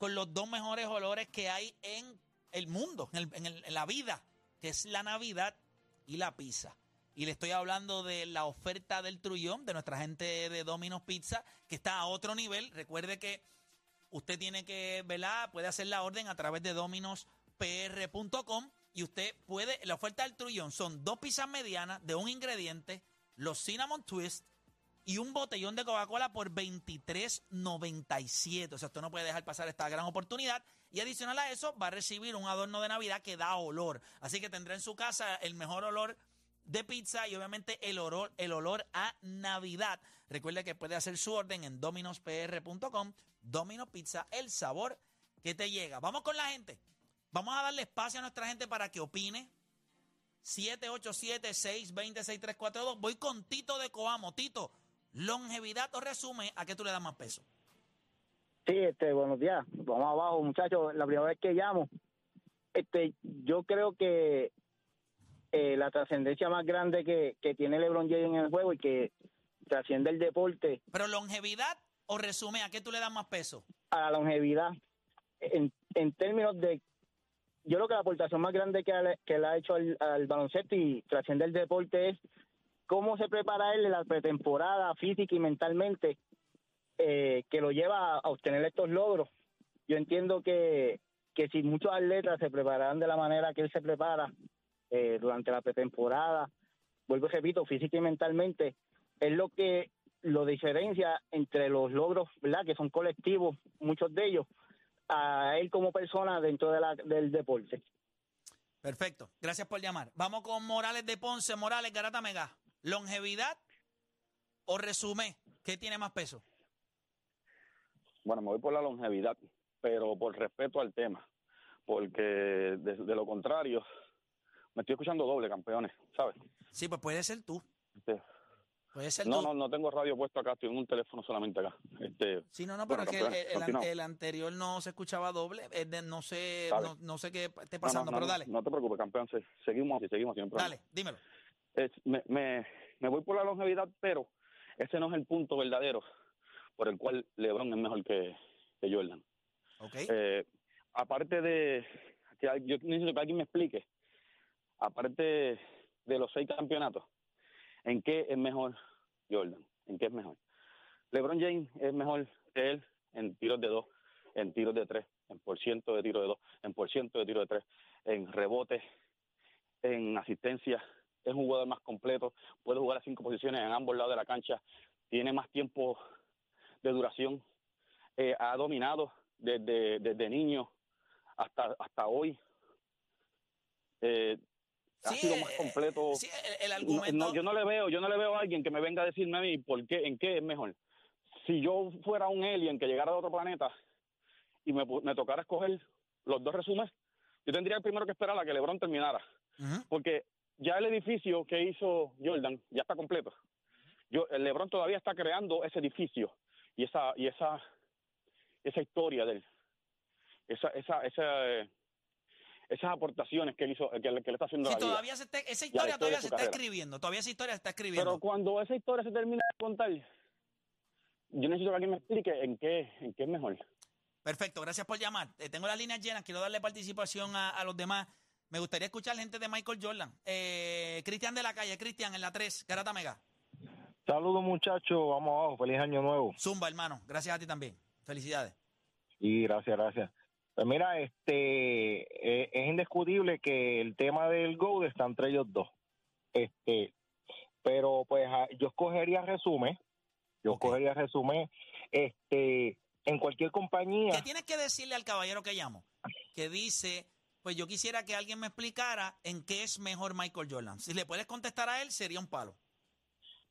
con los dos mejores olores que hay en el mundo, en, el- en la vida, que es la Navidad y la pizza. Y le estoy hablando de la oferta del trullón de nuestra gente de Domino's Pizza, que está a otro nivel. Recuerde que usted tiene que, ¿verdad? Puede hacer la orden a través de dominospr.com y usted puede, la oferta del trullón son dos pizzas medianas de un ingrediente, los cinnamon twist y un botellón de Coca-Cola por 23.97. O sea, usted no puede dejar pasar esta gran oportunidad. Y adicional a eso, va a recibir un adorno de Navidad que da olor. Así que tendrá en su casa el mejor olor de pizza y obviamente el olor, el olor a Navidad. Recuerde que puede hacer su orden en dominospr.com. Domino's Pizza, el sabor que te llega. Vamos con la gente. Vamos a darle espacio a nuestra gente para que opine. 787-620-6342. Voy con Tito de Coamo. Tito, longevidad o resume, ¿a qué tú le das más peso? Sí, este, buenos días. Vamos abajo, muchachos. La primera vez que llamo, este, yo creo que eh, la trascendencia más grande que, que tiene LeBron James en el juego y que trasciende el deporte Pero longevidad o resume, ¿a qué tú le das más peso? a la longevidad, en, en términos de, yo creo que la aportación más grande que, le- que le ha hecho al, al baloncesto y trasciende el deporte es cómo se prepara él en la pretemporada física y mentalmente eh, que lo lleva a, obtener estos logros. Yo entiendo que, que si muchos atletas se prepararan de la manera que él se prepara eh, durante la pretemporada, vuelvo y repito, física y mentalmente, es lo que lo diferencia entre los logros, ¿verdad? Que son colectivos, muchos de ellos, a él como persona dentro de la, del deporte. Perfecto, gracias por llamar. Vamos con Morales de Ponce, Morales, Garata Mega. ¿Longevidad o resume? ¿Qué tiene más peso? Bueno, me voy por la longevidad, pero por respeto al tema, porque de, de lo contrario, me estoy escuchando doble, campeones, ¿sabes? Sí, pues puede ser tú. Este, Puede ser no, tú. no, no tengo radio puesto acá, estoy en un teléfono solamente acá. Este, Sí, no, no, pero es que el, el- el- anterior no se escuchaba doble. no sé, no, no sé qué esté pasando, no, pero dale, No te preocupes, campeón, se- seguimos así, seguimos siempre. dale, dímelo. Me, me, me voy por la longevidad, pero ese no es el punto verdadero por el cual LeBron es mejor que, que Jordan. ¿Ok? Eh, aparte de que yo necesito que alguien me explique, aparte de los seis campeonatos, ¿en qué es mejor Jordan? ¿En qué es mejor? LeBron James es mejor que él en tiros de dos, en tiros de tres, en por ciento de tiro de dos, en por ciento de tiro de tres, en rebotes, en asistencia. Es un jugador más completo, puede jugar a cinco posiciones en ambos lados de la cancha, tiene más tiempo de duración, eh, ha dominado desde, desde niño hasta hasta hoy. Eh, ha Sí, sido más eh, completo. Sí, el, el No, argumento. no, yo no le veo, yo no le veo a alguien que me venga a decirme a mí por qué, en qué es mejor. Si yo fuera un alien que llegara de otro planeta y me, me tocara escoger los dos resúmenes, yo tendría primero que esperar a que LeBron terminara, porque ya el edificio que hizo Jordan ya está completo. Yo, el LeBron todavía está creando ese edificio y esa y esa esa historia de él, esa esa esa esas aportaciones que él hizo, que, le- que le está haciendo Sí, a la todavía se está, esa historia historia todavía se está escribiendo. Todavía esa historia se está escribiendo. Pero cuando esa historia se termina de contar, yo necesito que alguien me explique en qué, en qué es mejor. Perfecto, gracias por llamar. Eh, tengo las líneas llenas, quiero darle participación a, a los demás. Me gustaría escuchar gente de Michael Jordan. Eh, Cristian de la calle, Cristian en la 3, Garata Mega. Saludos muchachos, vamos abajo, feliz año nuevo. Zumba, hermano. Gracias a ti también. Felicidades. Y gracias, gracias. Pues mira, este eh, es indiscutible que el tema del GOAT está entre ellos dos. Este, pero pues ah, yo escogería resumen, yo Ok. escogería resumen, este, en cualquier compañía. ¿Qué tienes que decirle al caballero que llamo? Que dice, pues yo quisiera que alguien me explicara en qué es mejor Michael Jordan. Si le puedes contestar a él, sería un palo.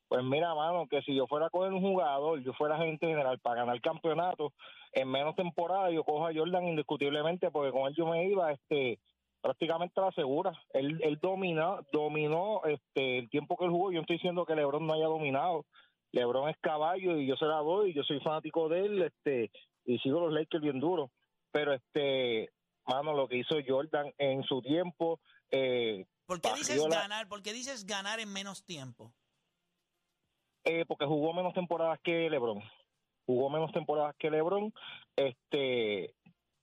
Pues mira, mano, que si yo fuera a coger un jugador, yo fuera agente general para ganar campeonato, en menos temporada yo cojo a Jordan indiscutiblemente, porque con él yo me iba este prácticamente la segura. Él, él dominó, dominó este el tiempo que él jugó. Yo estoy diciendo que LeBron no haya dominado. LeBron es caballo y yo se la doy, yo soy fanático de él, este, y sigo los Lakers bien duros. Pero este, mano, lo que hizo Jordan en su tiempo, eh, ¿Por qué dices ganar? ¿Por qué dices ganar en menos tiempo? Eh, porque jugó menos temporadas que LeBron. Jugó menos temporadas que LeBron. Este,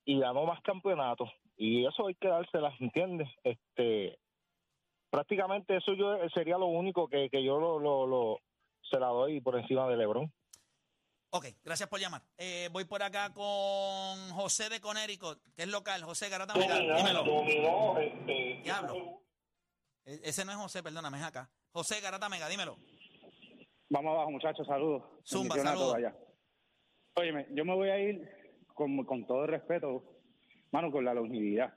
ganó más campeonatos y eso hay que dárselas, ¿entiendes? Este, prácticamente eso yo sería lo único que, que yo lo, lo, lo, se la doy por encima de LeBron. Ok, gracias por llamar. Eh, voy por acá con José de Conérico, que es local. José Garata Mega, dímelo. Dominó, este, Diablo. E- Ese no es José, perdóname, es acá. José Garata Mega, dímelo. Vamos abajo, muchachos, saludos. Zumba, saludos. Óyeme, yo me voy a ir con, con todo el respeto, mano, con la longevidad.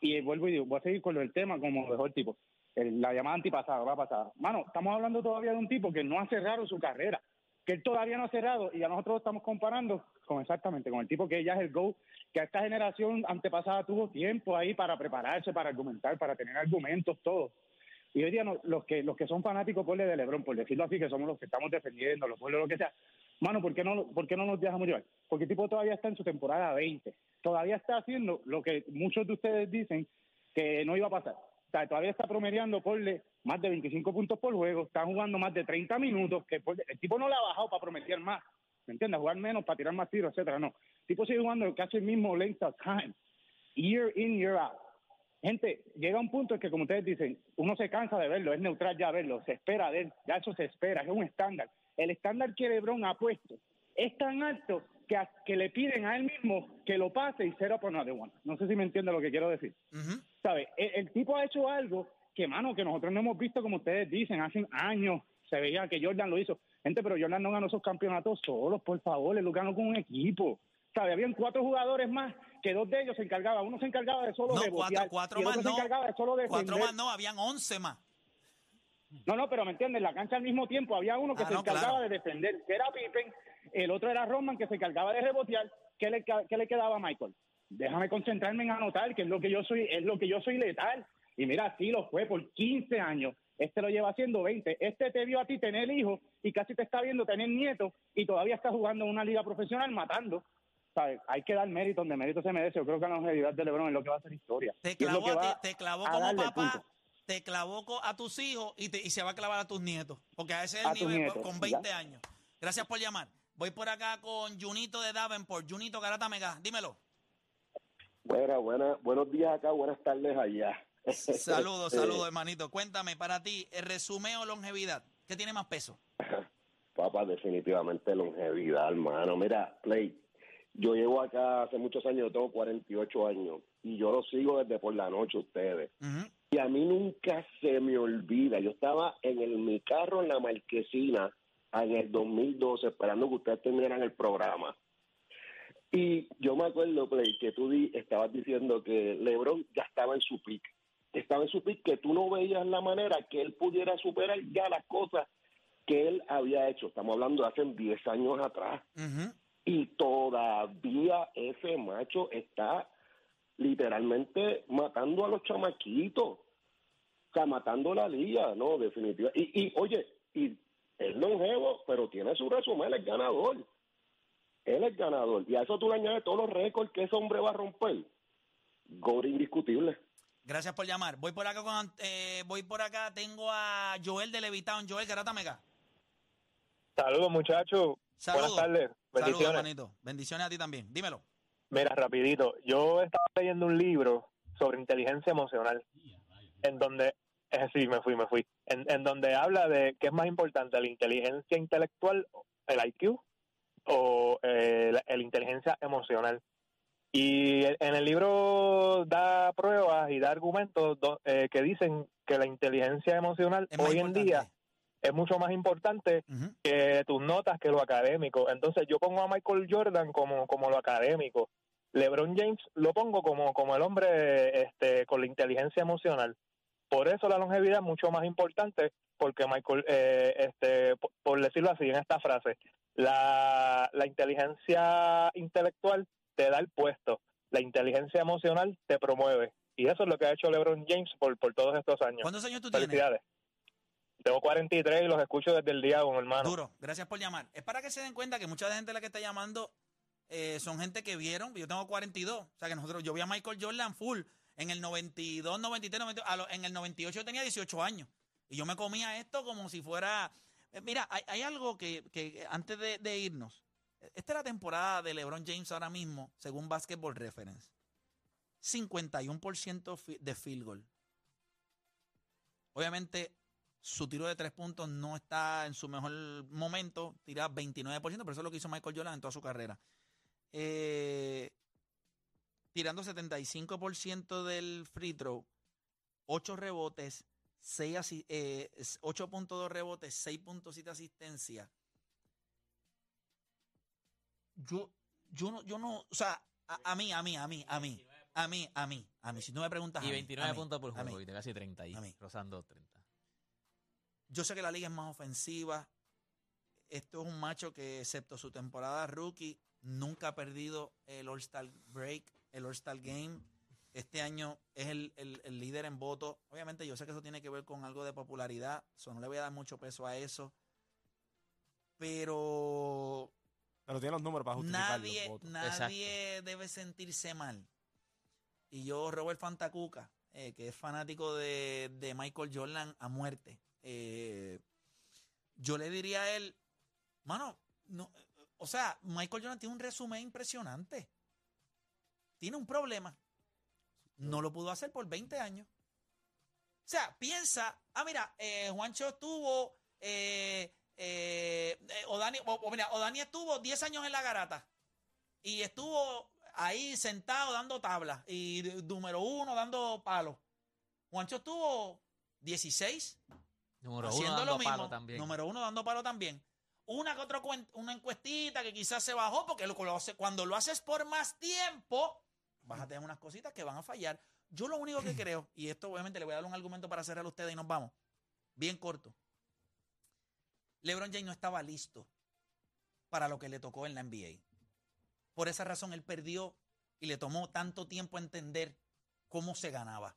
Y vuelvo y digo, voy a seguir con lo del tema como mejor tipo. El- la llamada antipasada, la pasada. Mano, estamos hablando todavía de un tipo que no ha cerrado su carrera, que él todavía no ha cerrado y ya nosotros estamos comparando con exactamente, con el tipo que ya es el GO, que a esta generación antepasada tuvo tiempo ahí para prepararse, para argumentar, para tener argumentos, todo. Y hoy día no- los que los que son fanáticos por de LeBron, por decirlo así, que somos los que estamos defendiendo, los pueblos, lo que sea, mano, ¿por qué no, por qué no nos dejamos llevar? Porque el tipo todavía está en su temporada 20, todavía está haciendo lo que muchos de ustedes dicen que no iba a pasar. Todavía está promediando porle más de 25 puntos por juego, está jugando más de 30 minutos, por- el tipo no le ha bajado para promediar más, ¿me entiendes? Jugar menos para tirar más tiros, etcétera, no. El tipo sigue jugando casi el mismo length of time, year in, year out. Gente, llega un punto en que, como ustedes dicen, uno se cansa de verlo, es neutral ya verlo, se espera de él, ya eso se espera, es un estándar. El estándar que LeBron ha puesto es tan alto que, le piden a él mismo que lo pase y cero por nada de one. No sé si me entiende lo que quiero decir. Ujú. ¿Sabe? El, el tipo ha hecho algo que, mano, que nosotros no hemos visto, como ustedes dicen, hace años se veía que Jordan lo hizo. Gente, pero Jordan no ganó esos campeonatos solos, por favor, él lo ganó con un equipo. ¿Sabe? Habían cuatro jugadores más que dos de ellos se encargaban. Uno se encargaba de solo No, cuatro, cuatro y el más otro no. se encargaba de solo defender. Cuatro más no, habían once más. No, no, pero me entiendes, la cancha al mismo tiempo había uno que Ah, se no, encargaba claro. de defender, que era Pippen, el otro era Roman que se encargaba de rebotear. ¿Qué le, qué le quedaba a Michael? Déjame concentrarme en anotar, que es lo que yo soy, es lo que yo soy letal. Y mira, así lo fue por 15 años. Este lo lleva haciendo 20. Este te vio a ti tener hijos y casi te está viendo tener nietos y todavía está jugando en una liga profesional matando. ¿Sabes? Hay que dar mérito donde mérito se merece. Yo creo que la longevidad de LeBron es lo que va a hacer historia. Te clavó, a ti- te clavó como papá, punto. te clavó a tus hijos y, te- y se va a clavar a tus nietos. Porque a ese es el nivel nietos, con ya. 20 años. Gracias por llamar. Voy por acá con Junito de Davenport. Junito Garata Mega, dímelo. Buena, buena, buenos días acá, buenas tardes allá. Saludos, Este, saludos, hermanito. Cuéntame, para ti, el resumen o longevidad, ¿qué tiene más peso? Papá, definitivamente longevidad, hermano. Mira, Play, yo llevo acá hace muchos años, yo tengo 48 años, y yo lo sigo desde por la noche ustedes. Y a mí nunca se me olvida, yo estaba en el, mi carro en la marquesina en el 2012 esperando que ustedes terminaran el programa. Y yo me acuerdo, Play, que tú di- estabas diciendo que LeBron ya estaba en su pick. Estaba en su pick que tú no veías la manera que él pudiera superar ya las cosas que él había hecho. Estamos hablando de hace 10 años atrás. Y todavía ese macho está literalmente matando a los chamaquitos. O sea, matando la liga, ¿no? Definitivamente. Y, y oye, y es longevo, pero tiene su resumen, es ganador. Él es ganador. Y a eso tú le añades todos los récords que ese hombre va a romper. Gol indiscutible. Gracias por llamar. Voy por acá con, eh, voy por acá, tengo a Joel de Levitown. Joel Garata Mega. Saludos, muchachos. Saludos. Buenas tardes. Saludos, Bendiciones. hermanito. Bendiciones a ti también. Dímelo. Mira, rapidito, yo estaba leyendo un libro sobre inteligencia emocional, en donde, eh, sí, me fui, me fui, en, en donde habla de qué es más importante, la inteligencia intelectual, el IQ, o eh, la, la inteligencia emocional. Y el- en el libro da pruebas y da argumentos do- eh, que dicen que la inteligencia emocional hoy en día es mucho más importante que tus notas que lo académico. Entonces yo pongo a Michael Jordan como, como lo académico. LeBron James lo pongo como, como el hombre este, con la inteligencia emocional. Por eso la longevidad es mucho más importante, porque Michael, eh, este, por, por decirlo así en esta frase, la, la inteligencia intelectual te da el puesto, la inteligencia emocional te promueve. Y eso es lo que ha hecho LeBron James por, por todos estos años. ¿Cuántos años tú tienes? Tengo 43 y los escucho desde el día uno, hermano. Duro, gracias por llamar. Es para que se den cuenta que mucha gente de la que está llamando eh, son gente que vieron, yo tengo 42, o sea que nosotros, yo vi a Michael Jordan full en el 92, 93, 92, a lo- en el 98 yo tenía 18 años y yo me comía esto como si fuera... eh, mira, hay, algo que, antes de, irnos, esta es la temporada de LeBron James ahora mismo, según Basketball Reference. 51% fi- de field goal. Obviamente, su tiro de tres puntos no está en su mejor momento, tira 29%, pero eso es lo que hizo Michael Jordan en toda su carrera. Eh, tirando 75% del free throw, 8 rebotes, 6 asi- eh, 8.2 rebotes, 6.7 asistencia. Yo, yo no, yo no, o sea, a, a mí, a mí, a mí, a mí, a mí, a mí, a mí, si tú me preguntas Y mí, 29 a mí, puntos por juego, y casi 30 ahí, A mí. rozando 30. Yo sé que la liga es más ofensiva. Esto es un macho que, excepto su temporada rookie, nunca ha perdido el All-Star Break, el All-Star Game. Este año es el, el- el líder en votos. Obviamente, yo sé que eso tiene que ver con algo de popularidad. So, no le voy a dar mucho peso a eso. Pero Pero tiene los números para justificar nadie, los votos. nadie debe sentirse mal. Y yo, Robert Fantacuca, eh, que es fanático de, de Michael Jordan a muerte, eh, yo le diría a él, mano, no, o sea, Michael Jordan tiene un resumen impresionante. Tiene un problema. No lo pudo hacer por 20 años. O sea, piensa, ah, mira, eh, Juancho estuvo, eh, eh, eh, Odani, o- o mira, Odani estuvo 10 años en la garata y estuvo ahí sentado dando tablas y número uno dando palos. Juancho estuvo 16 Número uno dando lo mismo. palo también. Número uno dando palo también. Una que otra una encuestita que quizás se bajó porque lo- cuando lo haces por más tiempo vas a tener unas cositas que van a fallar. Yo lo único que creo, y esto obviamente le voy a dar un argumento para cerrar a ustedes y nos vamos, bien corto. LeBron James no estaba listo para lo que le tocó en la NBA. Por esa razón él perdió y le tomó tanto tiempo entender cómo se ganaba.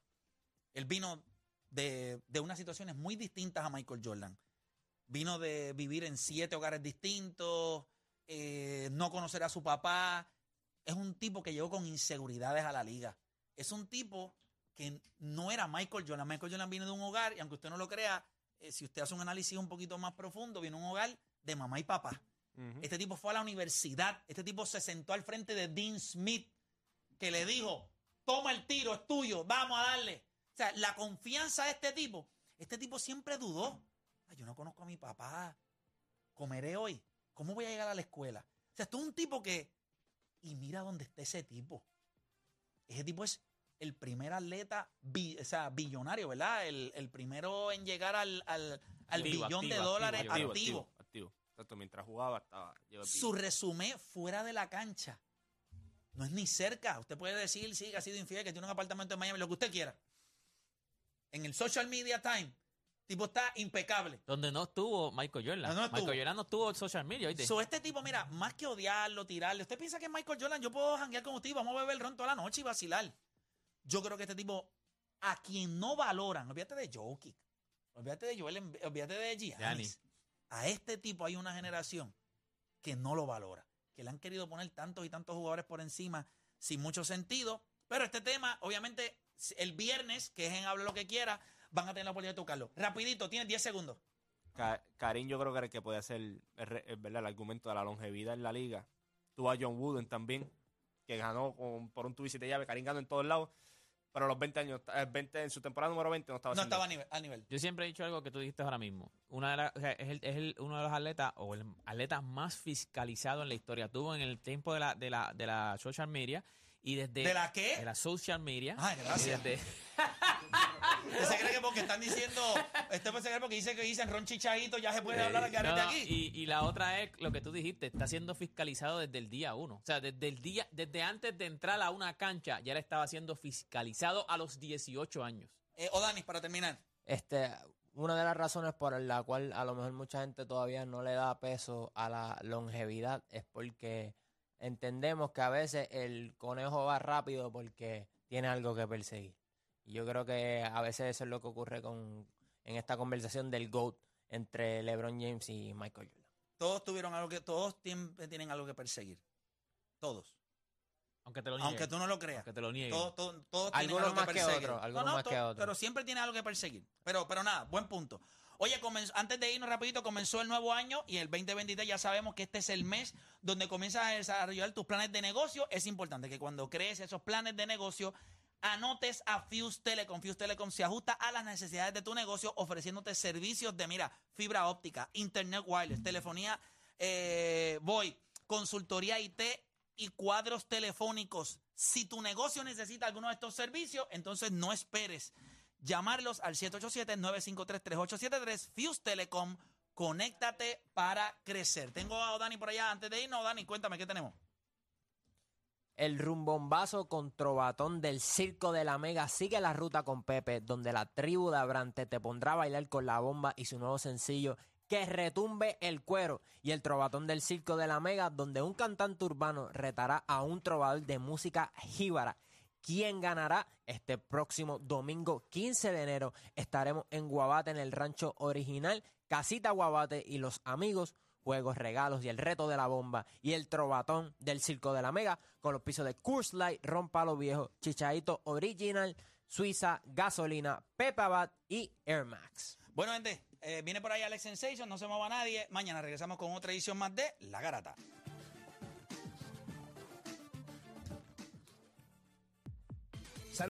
Él vino de, de unas situaciones muy distintas a Michael Jordan. Vino de vivir en siete hogares distintos, eh, no conocer a su papá. Es un tipo que llegó con inseguridades a la liga. Es un tipo que no era Michael Jordan. Michael Jordan viene de un hogar, y aunque usted no lo crea, eh, si usted hace un análisis un poquito más profundo, viene de un hogar de mamá y papá. Este tipo fue a la universidad. Este tipo se sentó al frente de Dean Smith, que le dijo: Toma el tiro, es tuyo, vamos a darle. O sea, la confianza de este tipo. Este tipo siempre dudó. "Ay, yo no conozco a mi papá. Comeré hoy. ¿Cómo voy a llegar a la escuela? O sea, esto es un tipo que. Y mira dónde está ese tipo. Ese tipo es el primer atleta bi- o sea, billonario, ¿verdad? El, el primero en llegar al, al- al Activo, billón de dólares activo, activo. activo. Tanto mientras jugaba estaba Su resumen fuera de la cancha no es ni cerca. Usted puede decir, sí, que ha sido infiel, que tiene un apartamento en Miami, lo que usted quiera. En el social media time, tipo está impecable. Donde no estuvo Michael Jordan. No, no estuvo. Michael Jordan no estuvo en social media, ¿oíste? So, este tipo, mira, más que odiarlo, tirarle, usted piensa que es Michael Jordan, yo puedo janguear con usted y vamos a beber ron toda la noche y vacilar. Yo creo que este tipo, a quien no valoran, olvídate de Jokic, olvídate de Joel, olvídate de Giannis. Giannis. A este tipo hay una generación que no lo valora, que le han querido poner tantos y tantos jugadores por encima sin mucho sentido. Pero este tema, obviamente, el viernes, que es en Habla lo que quiera, van a tener la oportunidad de tocarlo. Rapidito, tienes 10 segundos. Ca- Karim yo creo que era el que puede hacer el, el- ¿verdad? el argumento de la longevidad en la liga. Tuvo a John Wooden también, que ganó con- por un tubo y siete llaves. Karim ganó en todos lados, pero a los 20 años, eh, 20, en su temporada número 20 no estaba No estaba a nivel. A nivel. Yo siempre he dicho algo que tú dijiste ahora mismo. Una de o sea, es el- es el- uno de los atletas o el atleta más fiscalizado en la historia. Tuvo en el tiempo de la, de la, de la social media y desde... ¿De la qué? De la social media. Ay, gracias. Y desde- Usted se cree que porque están diciendo, este puede ser porque dice que dicen Ron Chichadito, ya se puede hablar al No, garete no, aquí. Y, y la otra es lo que tú dijiste, está siendo fiscalizado desde el día uno. O sea, desde el día, desde antes de entrar a una cancha, ya él estaba siendo fiscalizado a los 18 años. Eh, Odanis, para terminar. Este, una de las razones por la cual a lo mejor mucha gente todavía no le da peso a la longevidad es porque entendemos que a veces el conejo va rápido porque tiene algo que perseguir. Yo creo que a veces eso es lo que ocurre con en esta conversación del GOAT entre LeBron James y Michael Jordan. Todos tuvieron algo que, todos tienen algo que perseguir. Todos. Aunque te lo. Aunque tú no lo creas. Aunque te lo nieguen. Todos, todos, todos tienen Algunos algo más que perseguir. otros, algunos No, no, más que to- otros. Pero siempre tiene algo que perseguir. Pero, pero nada, buen punto. Oye, comenzó- antes de irnos rapidito, comenzó el nuevo año y el 2023 ya sabemos que este es el mes donde comienzas a desarrollar tus planes de negocio. Es importante que cuando crees esos planes de negocio anotes a Fuse Telecom. Fuse Telecom se ajusta a las necesidades de tu negocio ofreciéndote servicios de, mira, fibra óptica, internet wireless, telefonía eh, VoIP, consultoría IT y cuadros telefónicos. Si tu negocio necesita alguno de estos servicios, entonces no esperes. Llamarlos al 787-953-3873, Fuse Telecom. Conéctate para crecer. Tengo a Dani por allá antes de irnos. Dani, cuéntame, ¿qué tenemos? El rumbombazo con trovatón del Circo de la Mega sigue la ruta con Pepe, donde la tribu de Abrante te pondrá a bailar con la bomba y su nuevo sencillo Que retumbe el cuero. Y el trovatón del Circo de la Mega, donde un cantante urbano retará a un trovador de música jíbara. ¿Quién ganará? Este próximo domingo 15 de enero estaremos en Guabate en el rancho original, Casita Guabate y los amigos juegos, regalos y el reto de la bomba y el trovatón del Circo de la Mega con los pisos de Curse Light, Rompa lo Viejo, Chichadito Original, Suiza, Gasolina, Pepa Bat y Air Max. Bueno, gente, eh, viene por ahí Alex Sensation, no se mueva nadie. Mañana regresamos con otra edición más de La Garata.